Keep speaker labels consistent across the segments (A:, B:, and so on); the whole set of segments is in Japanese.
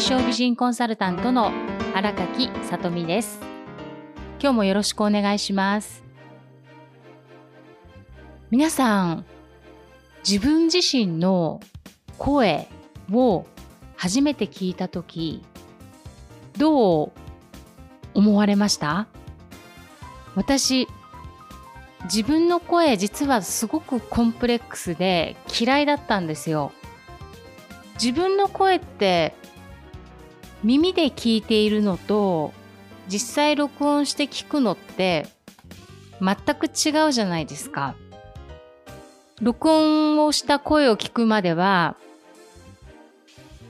A: 象美人コンサルタントの荒垣さとみです。今日もよろしくお願いします。皆さん自分自身の声を初めて聞いた時どう思われました？私自分の声実はすごくコンプレックスで嫌いだったんですよ。自分の声って耳で聞いているのと実際録音して聞くのって全く違うじゃないですか。録音をした声を聞くまでは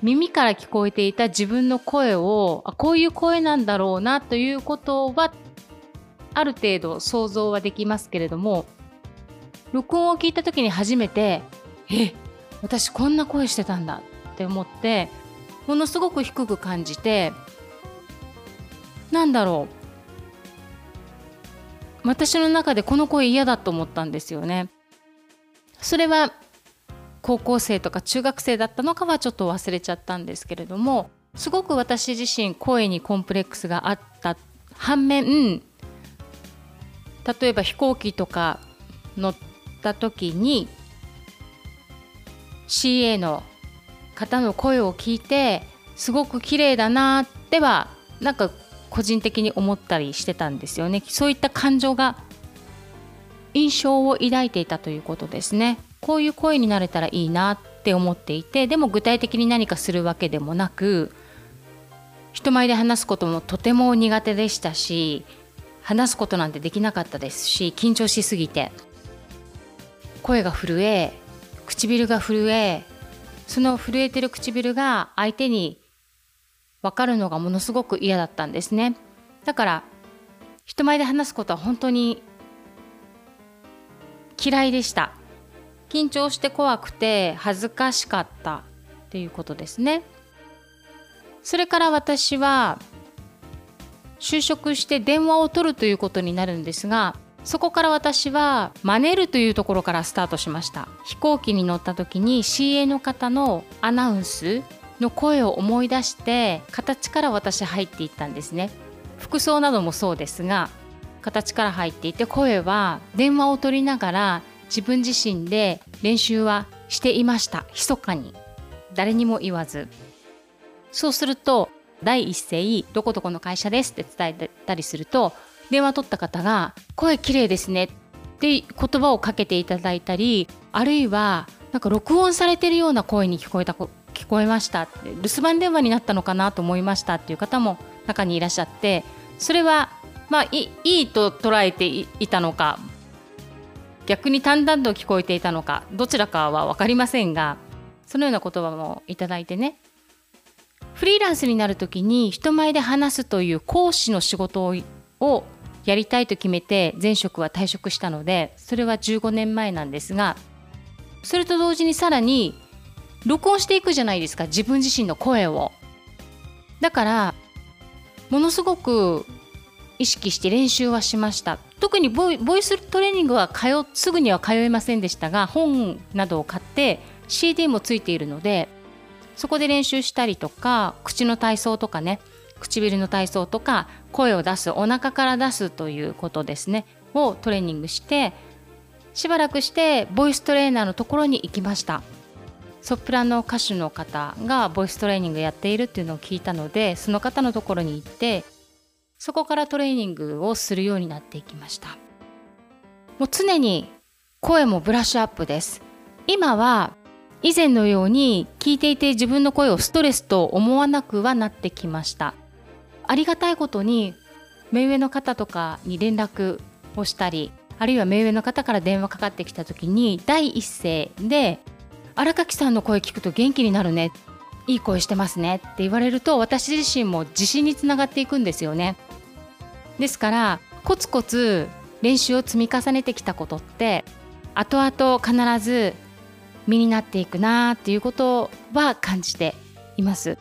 A: 耳から聞こえていた自分の声をあこういう声なんだろうなということはある程度想像はできますけれども録音を聞いた時に初めてえ私こんな声してたんだって思ってものすごく低く感じてなんだろう私の中でこの声嫌だと思ったんですよね。それは高校生とか中学生だったのかはちょっと忘れちゃったんですけれどもすごく私自身声にコンプレックスがあった反面例えば飛行機とか乗った時に CA の方の声を聞いてすごく綺麗だなってはなんか個人的に思ったりしてたんですよね。そういった感情が印象を抱いていたということですね。こういう声になれたらいいなって思っていてでも具体的に何かするわけでもなく人前で話すこともとても苦手でしたし話すことなんてできなかったですし緊張しすぎて声が震え唇が震えその震えてる唇が相手に分かるのがものすごく嫌だったんですね。だから人前で話すことは本当に嫌いでした。緊張して怖くて恥ずかしかったっていうことですね。それから私は就職して電話を取るということになるんですがそこから私は真似るというところからスタートしました。飛行機に乗った時に CA の方のアナウンスの声を思い出して形から私入っていったんですね。服装などもそうですが形から入っていて声は電話を取りながら自分自身で練習はしていました。密かに。誰にも言わず。そうすると第一声どこどこの会社ですって伝えたりすると電話取った方が声綺麗ですねって言葉をかけていただいたりあるいはなんか録音されてるような声に聞こえた聞こえました留守番電話になったのかなと思いましたっていう方も中にいらっしゃってそれはまあいいと捉えていたのか逆に淡々と聞こえていたのかどちらかは分かりませんがそのような言葉もいただいてね。フリーランスになる時に人前で話すという講師の仕事をやりたいと決めて前職は退職したのでそれは15年前なんですがそれと同時にさらに録音していくじゃないですか自分自身の声を。だからものすごく意識して練習はしました。特にボイボイストレーニングは通すぐには通えませんでしたが本などを買って CD もついているのでそこで練習したりとか口の体操とかね唇の体操とか声を出すお腹から出すということですねをトレーニングしてしばらくしてボイストレーナーのところに行きました。ソプラノ歌手の方がボイストレーニングやっているっていうのを聞いたのでその方のところに行ってそこからトレーニングをするようになっていきました。もう常に声もブラッシュアップです。今は以前のように聞いていて自分の声をストレスと思わなくはなってきました。ありがたいことに目上の方とかに連絡をしたりあるいは目上の方から電話かかってきた時に第一声で荒垣さんの声聞くと元気になるね。いい声してますね。って言われると私自身も自信につながっていくんですよね。ですからコツコツ練習を積み重ねてきたことって後々必ず身になっていくなっていうことは感じています。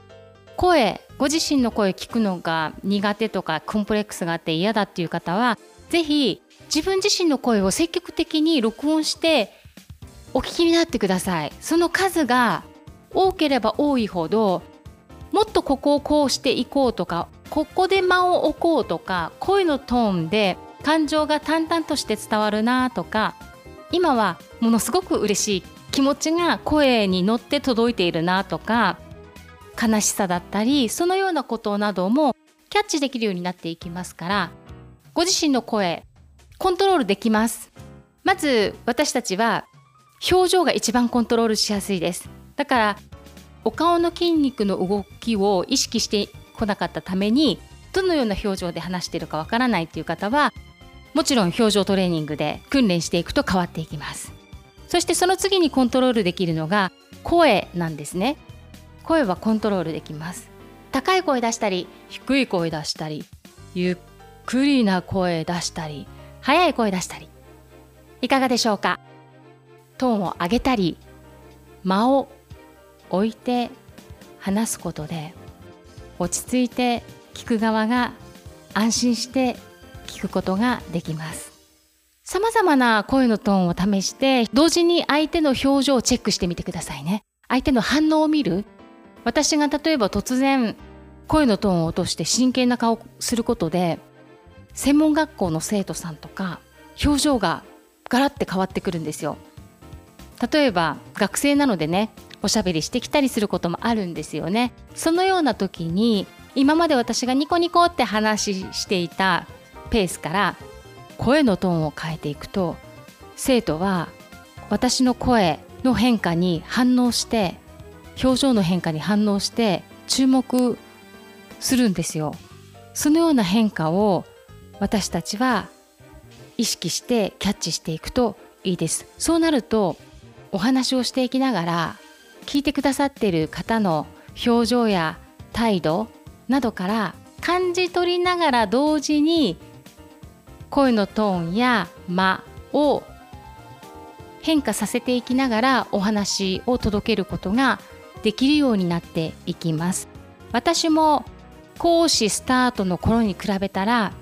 A: 声ご自身の声聞くのが苦手とかコンプレックスがあって嫌だっていう方は是非自分自身の声を積極的に録音してお聞きになってください。その数が多ければ多いほどもっとここをこうしていこうとかここで間を置こうとか声のトーンで感情が淡々として伝わるなとか今はものすごく嬉しい気持ちが声に乗って届いているなとか悲しさだったりそのようなことなどもキャッチできるようになっていきますからご自身の声コントロールできます。まず私たちは表情が一番コントロールしやすいです。だからお顔の筋肉の動きを意識してこなかったためにどのような表情で話しているかわからないっていう方はもちろん表情トレーニングで訓練していくと変わっていきます。そしてその次にコントロールできるのが声なんですね。声はコントロールできます。高い声出したり低い声出したりゆっくりな声出したり速い声出したり。いかがでしょうか？トーンを上げたり間を置いて話すことで落ち着いて聞く側が安心して聞くことができます。様々な声のトーンを試して同時に相手の表情をチェックしてみてくださいね。相手の反応を見る私が例えば突然声のトーンを落として真剣な顔をすることで専門学校の生徒さんとか表情がガラッて変わってくるんですよ。例えば学生なのでねおしゃべりしてきたりすることもあるんですよね。そのような時に今まで私がニコニコって話していたペースから声のトーンを変えていくと生徒は私の声の変化に反応して表情の変化に反応して注目するんですよ。そのような変化を私たちは意識してキャッチしていくといいです。そうなるとお話をしていきながら聞いてくださっている方の表情や態度などから感じ取りながら同時に声のトーンや間を変化させていきながらお話を届けることができるようになっていきます。私も講師スタートの頃に比べたら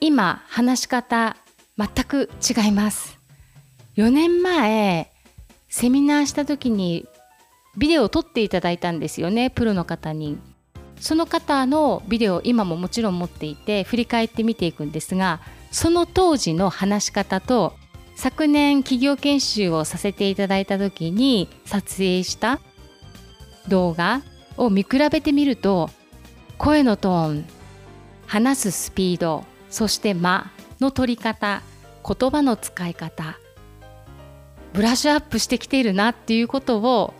A: 今話し方全く違います。4年前セミナーした時にビデオを撮っていただいたんですよねプロの方に。その方のビデオ今ももちろん持っていて振り返って見ていくんですがその当時の話し方と昨年企業研修をさせていただいた時に撮影した動画を見比べてみると声のトーン話すスピードそして間の取り方言葉の使い方ブラッシュアップしてきているなっていうことを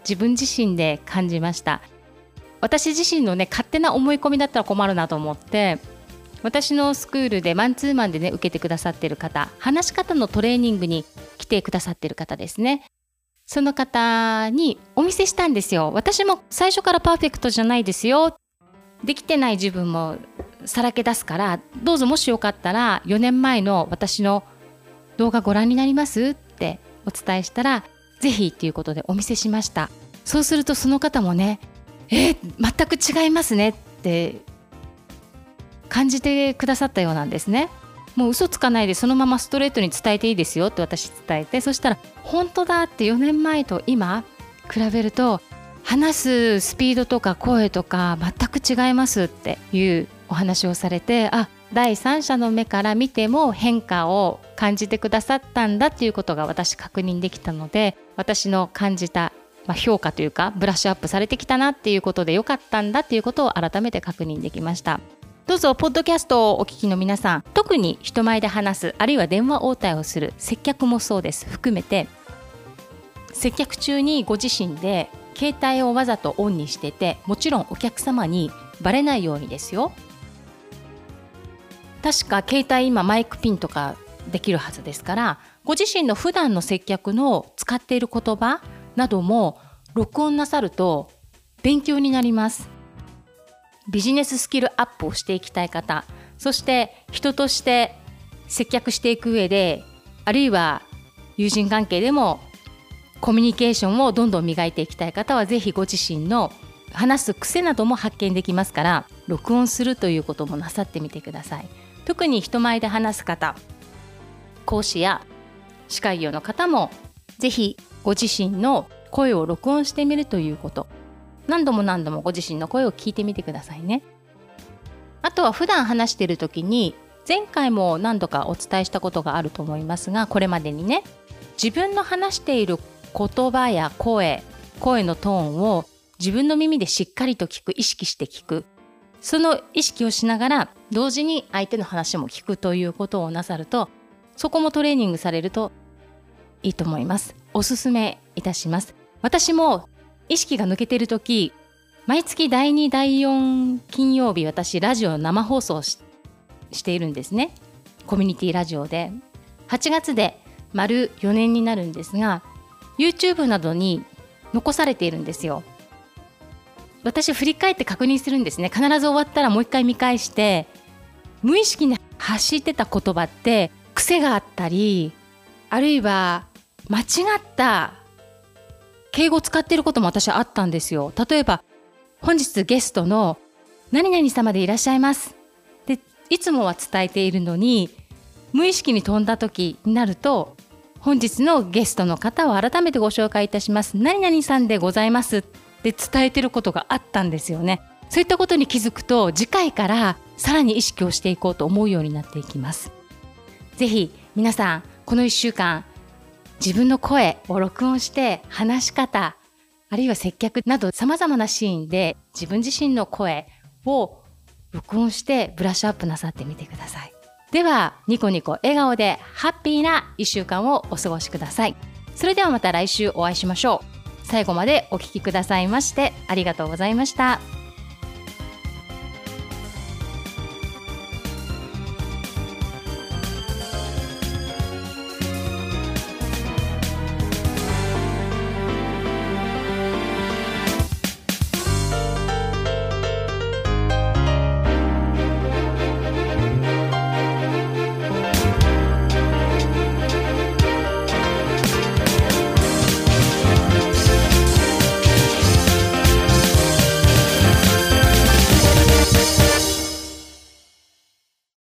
A: 自分自身で感じました。私自身のね勝手な思い込みだったら困るなと思って私のスクールでマンツーマンでね受けてくださってる方話し方のトレーニングに来てくださってる方ですね。その方にお見せしたんですよ。私も最初からパーフェクトじゃないですよ。できてない自分もさらけ出すからどうぞもしよかったら4年前の私の動画ご覧になります？ってお伝えしたらぜひっていうことでお見せしました。そうするとその方もねえー、全く違いますねって感じてくださったようなんですね。もう嘘つかないでそのままストレートに伝えていいですよって私伝えてそしたら本当だって4年前と今比べると話すスピードとか声とか全く違いますっていうお話をされてあ第三者の目から見ても変化を感じてくださったんだっていうことが私確認できたので私の感じた、ま、評価というかブラッシュアップされてきたなっていうことでよかったんだっていうことを改めて確認できました。どうぞポッドキャストをお聞きの皆さん特に人前で話すあるいは電話応対をする接客もそうです。含めて接客中にご自身で携帯をわざとオンにしててもちろんお客様にバレないようにですよ。確か携帯今マイクピンとかできるはずですからご自身の普段の接客の使っている言葉なども録音なさると勉強になります。ビジネススキルアップをしていきたい方そして人として接客していく上であるいは友人関係でもコミュニケーションをどんどん磨いていきたい方は是非ご自身の話す癖なども発見できますから録音するということもなさってみてください。特に人前で話す方講師や司会業の方もぜひご自身の声を録音してみるということ何度も何度もご自身の声を聞いてみてくださいね。あとは普段話している時に前回も何度かお伝えしたことがあると思いますがこれまでにね自分の話している言葉や声声のトーンを自分の耳でしっかりと聞く意識して聞く。その意識をしながら同時に相手の話も聞くということをなさるとそこもトレーニングされるといいと思います。おすすめいたします。私も意識が抜けてる時毎月第2第4金曜日私ラジオ生放送しているんですね。コミュニティラジオで。8月で丸4年になるんですが YouTube などに残されているんですよ。私振り返って確認するんですね。必ず終わったらもう一回見返して無意識に発してた言葉って癖があったりあるいは間違った敬語使っていることも私はあったんですよ。例えば本日ゲストの何々様でいらっしゃいます。でいつもは伝えているのに無意識に飛んだ時になると本日のゲストの方を改めてご紹介いたします。何々さんでございます。って伝えてることがあったんですよね。そういったことに気づくと次回からさらに意識をしていこうと思うようになっていきます。ぜひ皆さんこの1週間自分の声を録音して話し方あるいは接客など様々なシーンで自分自身の声を録音してブラッシュアップなさってみてください。ではニコニコ笑顔でハッピーな1週間をお過ごしください。それではまた来週お会いしましょう。最後までお聴きくださいましてありがとうございました。